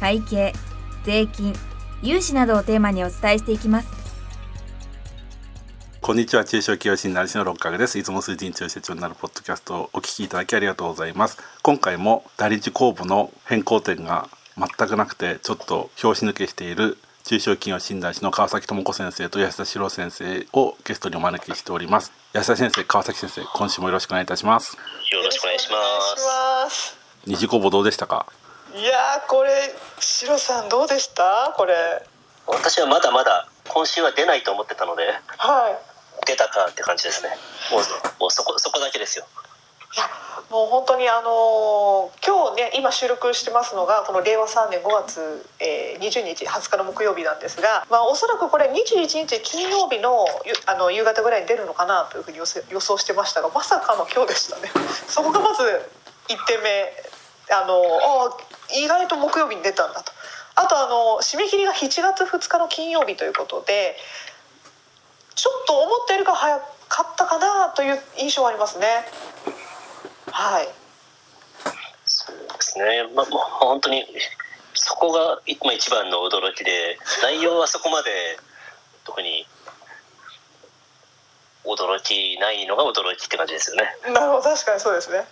会計税金融資などをテーマにお伝えしていきます。こんにちは。中小企業診断士の六角です。いつも数字に強い社長になるポッドキャストをお聞きいただきありがとうございます。今回も第一公募の変更点が全くなくてちょっと拍子抜けしている中小企業診断士の川崎智子先生と安田史郎先生をゲストにお招きしております。安田先生川崎先生今週もよろしくお願いいたします。よろしくお願いします。二次公募どうでしたか？いやーこれシロさんどうでした？これ。私はまだまだ今週は出ないと思ってたのではい。出たかって感じですね。もうもうそこそこだけですよ。いやもう本当にあのー今日ね今収録してますのがこの令和3年5月、えー20日20日の木曜日なんですが、まあ、おそらくこれ21日金曜日のゆあの夕方ぐらいに出るのかなというふうに予想予想してましたがまさかの今日でしたね。そこがまず1点目あのあ意外と木曜日に出たんだと。あとあの締め切りが7月2日の金曜日ということでちょっと思ったよりか早かったかなという印象はありますね。はい。そうですね。まあもう本当にそこが今一番の驚きで内容はそこまで特に驚きないのが驚きって感じですよね。なるほど。確かにそうですね。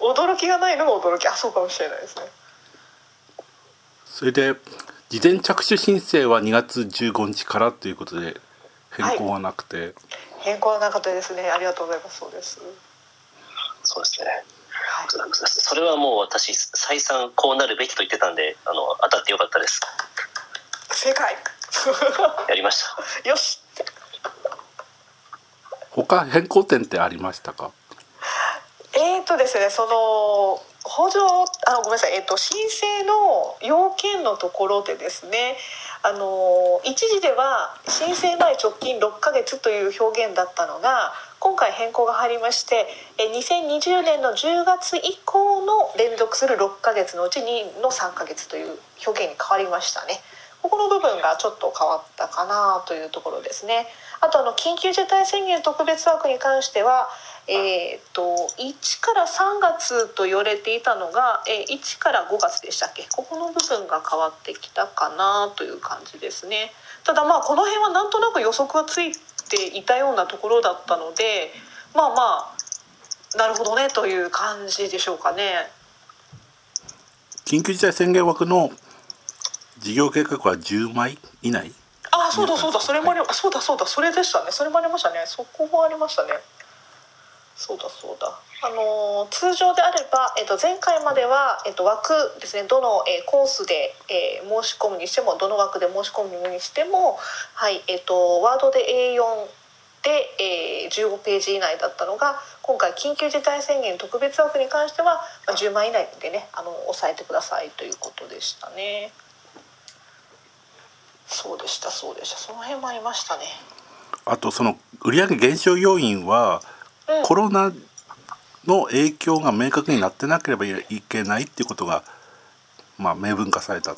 驚きがないのが驚き。あそうかもしれないですねそれで事前着手申請は2月15日からということで変更はなくて、変更はなかったですね。ありがとうございます。そうです。そうですね。はい。それはもう私再三こうなるべきと言ってたんであの当たってよかったです。正解。やりました。よし他変更点ってありましたか？えーとですねその補助あごめんなさい、えー、と申請の要件のところでですねあの一時では申請前直近6ヶ月という表現だったのが今回変更が入りましてえ2020年の10月以降の連続する6ヶ月のうち2の3ヶ月という表現に変わりましたね。ここの部分がちょっと変わったかなというところですね。あとあの緊急事態宣言特別枠に関しては、えー、と1から3月と言われていたのが、えー1から5月でしたっけ？ここの部分が変わってきたかなという感じですね。ただまあこの辺はなんとなく予測がついていたようなところだったのでまあまあなるほどねという感じでしょうかね。緊急事態宣言枠の事業計画は10枚以内？あそうだそうだ。それもありそうだそうだ。それでしたね。それもありましたね。そこもありましたねそうだそうだあのー通常であれば、えっと、前回までは、えっと、枠ですねどの、えーコースで、えー申し込むにしてもどの枠で申し込むにしてもはいえっとワードで A4 で、えー15ページ以内だったのが今回緊急事態宣言特別枠に関しては、まあ、10枚以内でねあの抑えてくださいということでしたね。そうでしたそうでしたその辺もありましたね。あとその売上減少要因はコロナの影響が明確になってなければいけないっていうことがまあ明文化されたっ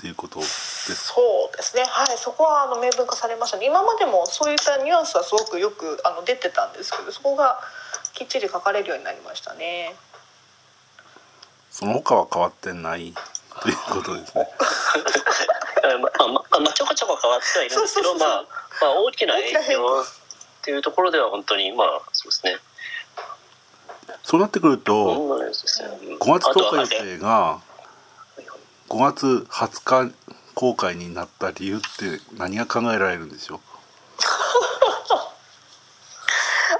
ていうことですそうですね。はい。そこはあの明文化されましたね。今までもそういったニュアンスはすごくよくあの出てたんですけどそこがきっちり書かれるようになりましたね。その他は変わってないということですね。あまあまあまあちょこちょこ変わってはいるんですけどまあまあ大きな影響っていうところでは本当にまあそうですね。そうなってくるとそうなんですねうん。5月10日予定が5月20日公開になった理由って何が考えられるんでしょう？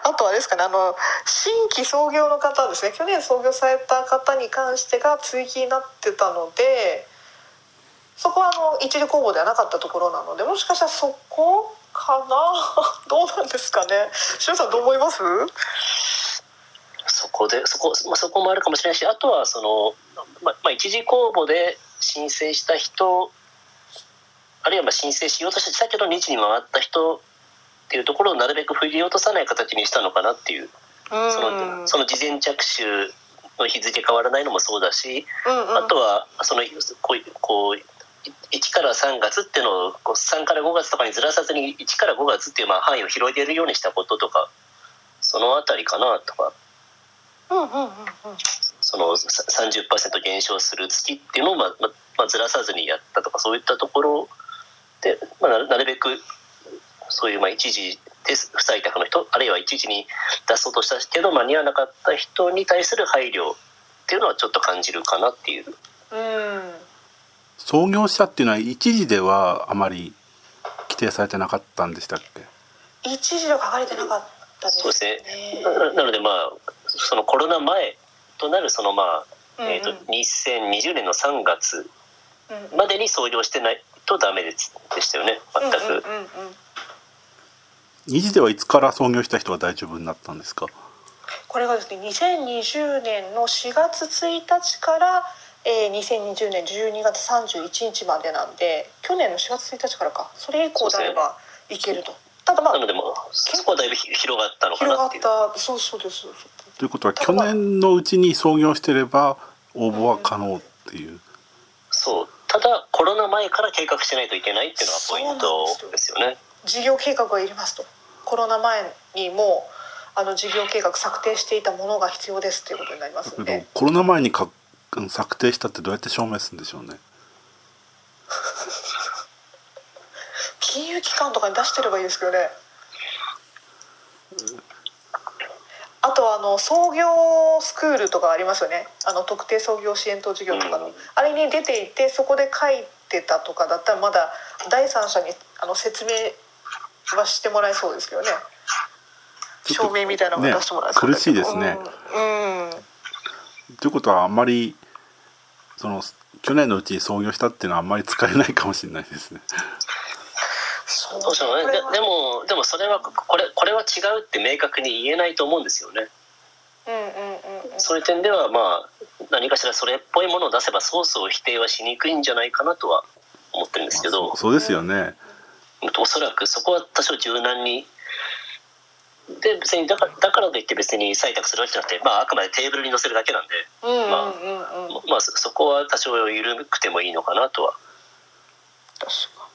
あとはですかねあの新規創業の方ですね。去年創業された方に関してが追記になってたのでそこはあの一時公募ではなかったところなのでもしかしたらそこかな？どうなんですかね？しゅんさんどう思います？そこでそこ,、まあ、そこもあるかもしれないしあとはその、まあまあ、一次公募で申請した人あるいはまあ申請しようとしたけど日に回った人っていうところをなるべく振り落とさない形にしたのかなっていううん。そのその事前着手の日付変わらないのもそうだし、うんうん。あとはそのこうこう1から3月っていうのをこう3から5月とかにずらさずに1から5月っていうまあ範囲を広げるようにしたこととかそのあたりかなとか。うんうんうん。うんそのさ30%減少する月っていうのをまあまあまあずらさずにやったとかそういったところで、まあ、なるなるべくそういうまあ一時で不採択の人あるいは一時に出そうとしたけど間に合わなかった人に対する配慮っていうのはちょっと感じるかなっていう。うん創業者っていうのは一時ではあまり規定されてなかったんでしたっけ？一時では書かれてなかったですそうですね。ねななのでまあそのコロナ前となるそのまあ、えー、とうんうん2020年の3月うん。までに創業してないとダメですでしたよね。全く。うんうんうんうん。二時ではいつから創業した人が大丈夫になったんですか？これがですね2020年の4月1日から、えー、2020年12月31日までなんで去年の4月1日からか。それ以降であればいけると、ただまあなのでもうそこはだいぶひ広がったのか広がっなっていう。た。そうそうですということは去年のうちに創業してれば応募は可能っていう、そう。ただコロナ前から計画しないといけないっていうのがポイントですよね。事業計画がいりますと。コロナ前にもうあの事業計画策定していたものが必要ですということになりますのでコロナ前にか策定したってどうやって証明するんでしょうね。金融機関とかに出してればいいですけどね。あとはあの創業スクールとかありますよね。あの特定創業支援等事業とかの、うん。あれに出ていてそこで書いてたとかだったらまだ第三者にあの説明はしてもらえそうですけどね。証明みたいなのがね出してもらえそうだけど。苦しいですね。うん、うん。ということはあんまりその去年のうちに創業したっていうのはあんまり使えないかもしれないですね。そうどうしてもねででもでもそれはこれこれは違うって明確に言えないと思うんですよね。うんうんうんうんそういう点ではまあ何かしらそれっぽいものを出せばソースを否定はしにくいんじゃないかなとは思ってるんですけど、そうですよね。おそらくそこは多少柔軟に。で別にだからだからといって別に採択するわけじゃなくて、まあ、あくまでテーブルに載せるだけなんで、うんうんうんうん。まあ、そそこは多少緩くてもいいのかなとは。確か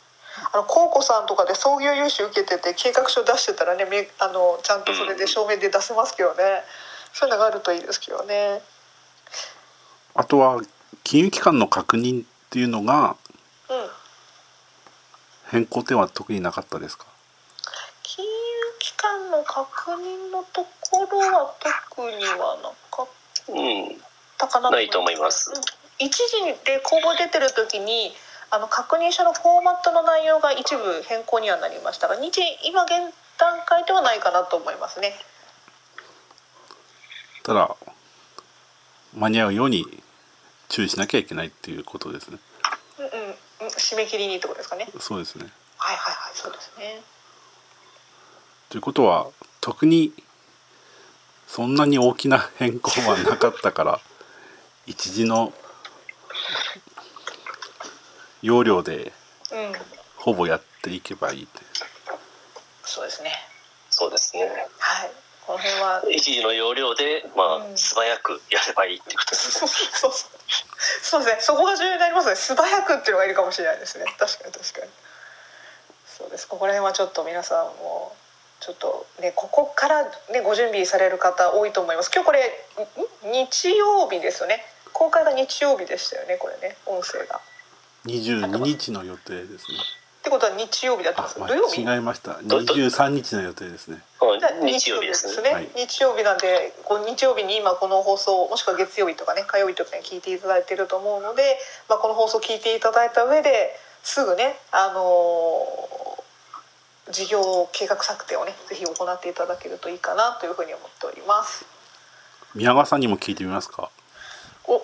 あのコウコさんとかで創業融資受けてて計画書出してたらねめあのちゃんとそれで証明で出せますけどね、そういうのがあるといいですけどね。あとは金融機関の確認っていうのがうん。変更点は特になかったですか？機関の確認のところは特にはなかっうんたかなないと思いますうん一時で公募出てる時にあの確認書のフォーマットの内容が一部変更にはなりましたが日今現段階ではないかなと思いますね。ただ間に合うように注意しなきゃいけないっていうことですね。うんうんうん、締め切りにってことですかね。そうですね。はいはいはい、そうですね。ということは特にそんなに大きな変更はなかったから 一時の要領でうん、ほぼやっていけばいいってそうですね。そうですねはい、この辺は。一時の要領で、まあうん素早くやればいいっていうことです そうそうそう。そうですね。そこが重要になりますね。素早くっていうのがいるかもしれないですね。確かに確かに。そうです。ここら辺はちょっと皆さんも。ちょっとね、ここからね、ご準備される方多いと思います。今日これ、ん日曜日ですよね。公開が日曜日でしたよね、これね、音声が。22日の予定ですね。ってことは日曜日だったんです。あ、土曜日？間違えました。どど？23日の予定ですね。はいじゃあ日曜日ですねはい日曜日なんでこう日曜日に今この放送もしくは月曜日とかね火曜日とかに聞いていただいてると思うので、まあ、この放送聞いていただいた上ですぐねあのー事業計画策定をねぜひ行っていただけるといいかなというふうに思っております。宮川さんにも聞いてみますか？お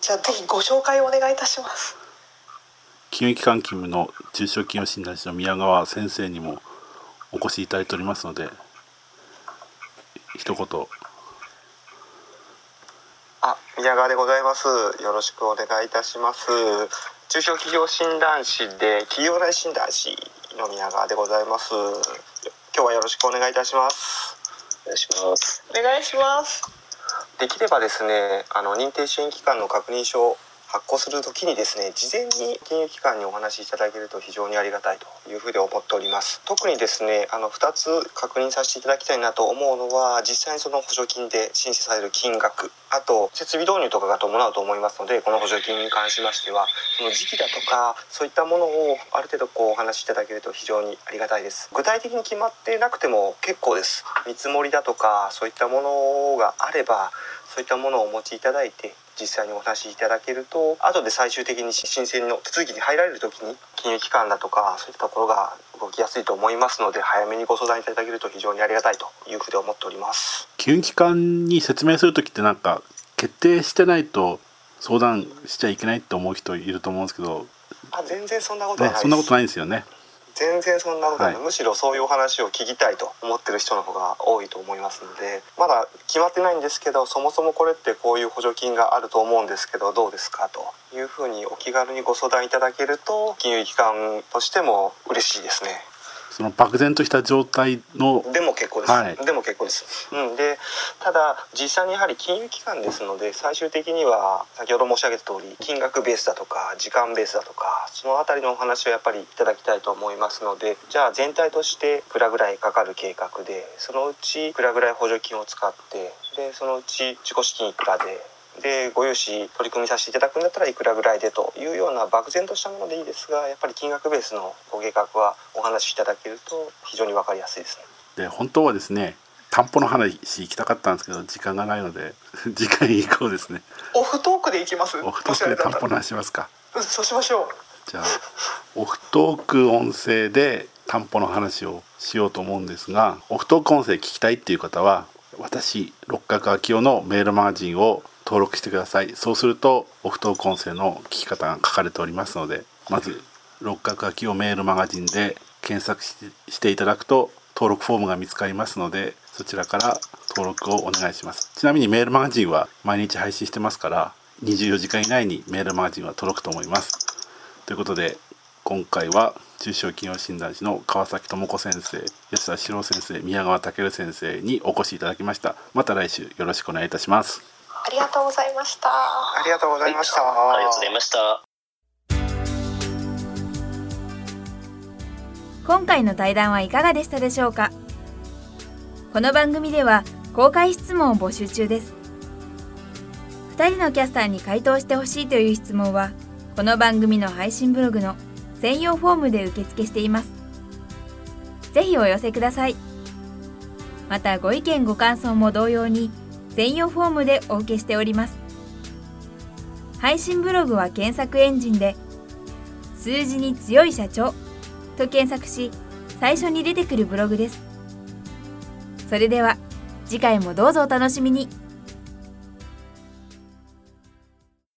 じゃあぜひご紹介をお願いいたします。金融機関勤務の中小企業診断士の宮川先生にもお越しいただいておりますので一言あ、宮川でございますよろしくお願いいたします中小企業診断士で企業内診断士の宮川でございます。今日はよろしくお願いいたします。お願いします。お願いします。できればですねあの認定支援機関の確認書発行するときにですね事前に金融機関にお話しいただけると非常にありがたいというふうに思っております。特にですねあの2つ確認させていただきたいなと思うのは実際にその補助金で申請される金額あと設備導入とかが伴うと思いますのでこの補助金に関しましてはその時期だとかそういったものをある程度こうお話しいただけると非常にありがたいです。具体的に決まってなくても結構です。見積もりだとかそういったものがあればそういったものをお持ちいただいて実際にお話しいただけると後で最終的に申請の手続きに入られる時に金融機関だとかそういったところが動きやすいと思いますので早めにご相談いただけると非常にありがたいというふうに思っております金融機関に説明する時ってなんか決定してないと相談しちゃいけないって思う人いると思うんですけど、あ全然そんなことない、ですそんなことないんですよね。全然そんなことはない、はい。むしろそういうお話を聞きたいと思ってる人の方が多いと思いますのでまだ決まってないんですけどそもそもこれってこういう補助金があると思うんですけどどうですか？というふうにお気軽にご相談いただけると金融機関としても嬉しいですね。その漠然とした状態のでも結構です、はい。でも結構です、うん、でただ実際にやはり金融機関ですので最終的には先ほど申し上げた通り金額ベースだとか時間ベースだとかそのあたりのお話をやっぱりいただきたいと思いますのでじゃあ全体としていくらぐらいかかる計画でそのうちいくらぐらい補助金を使ってでそのうち自己資金いくらででご融資取り組みさせていただくんだったらいくらぐらいでというような漠然としたものでいいですがやっぱり金額ベースのご計画はお話しいただけると非常に分かりやすいですね。で本当はですね担保の話行きたかったんですけど時間がないので次回以降ですね。オフトークでいきます？オフトークで担保の話しますか。うんそうしましょう。じゃあオフトーク音声で担保の話をしようと思うんですがオフトーク音声聞きたいっていう方は私六角明夫のメールマガジンを登録してください。そうするとオフトーク音声の聞き方が書かれておりますのでまず六角明夫メールマガジンで検索ししていただくと登録フォームが見つかりますのでそちらから登録をお願いします。ちなみにメールマガジンは毎日配信してますから24時間以内にメールマガジンは届くと思います。ということで今回は中小企業診断士の川崎智子先生安田史郎先生宮川健先生にお越しいただきました。また来週よろしくお願いいたします。ありがとうございました。ありがとうございました。ありがとうございました。今回の対談はいかがでしたでしょうか？この番組では公開質問を募集中です。2人のキャスターに回答してほしいという質問はこの番組の配信ブログの専用フォームで受付しています。ぜひお寄せください。またご意見ご感想も同様に専用フォームでお受けしております。配信ブログは検索エンジンで数字に強い社長と検索し最初に出てくるブログです。それでは次回もどうぞお楽しみに。